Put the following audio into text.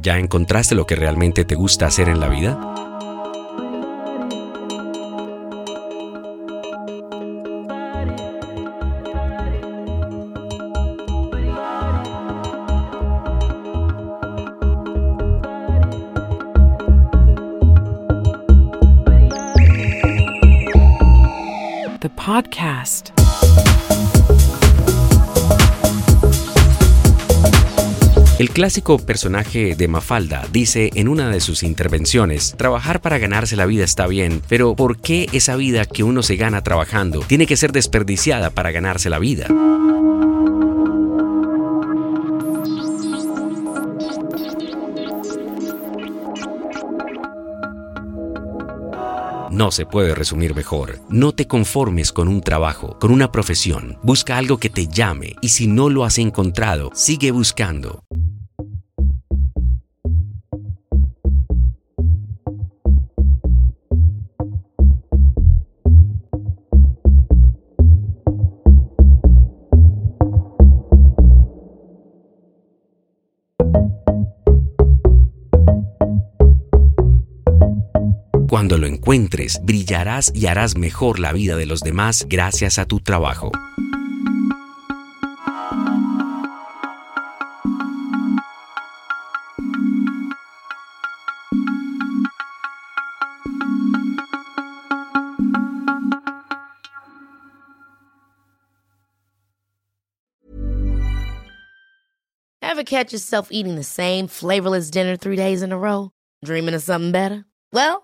¿Ya encontraste lo que realmente te gusta hacer en la vida? The podcast. El clásico personaje de Mafalda dice en una de sus intervenciones, trabajar para ganarse la vida está bien, pero ¿por qué esa vida que uno se gana trabajando tiene que ser desperdiciada para ganarse la vida? No se puede resumir mejor. No te conformes con un trabajo, con una profesión. Busca algo que te llame y si no lo has encontrado, sigue buscando. Cuando lo encuentres, brillarás y harás mejor la vida de los demás gracias a tu trabajo. Ever catch yourself eating the same flavorless dinner three days in a row? Dreaming of something better? Well,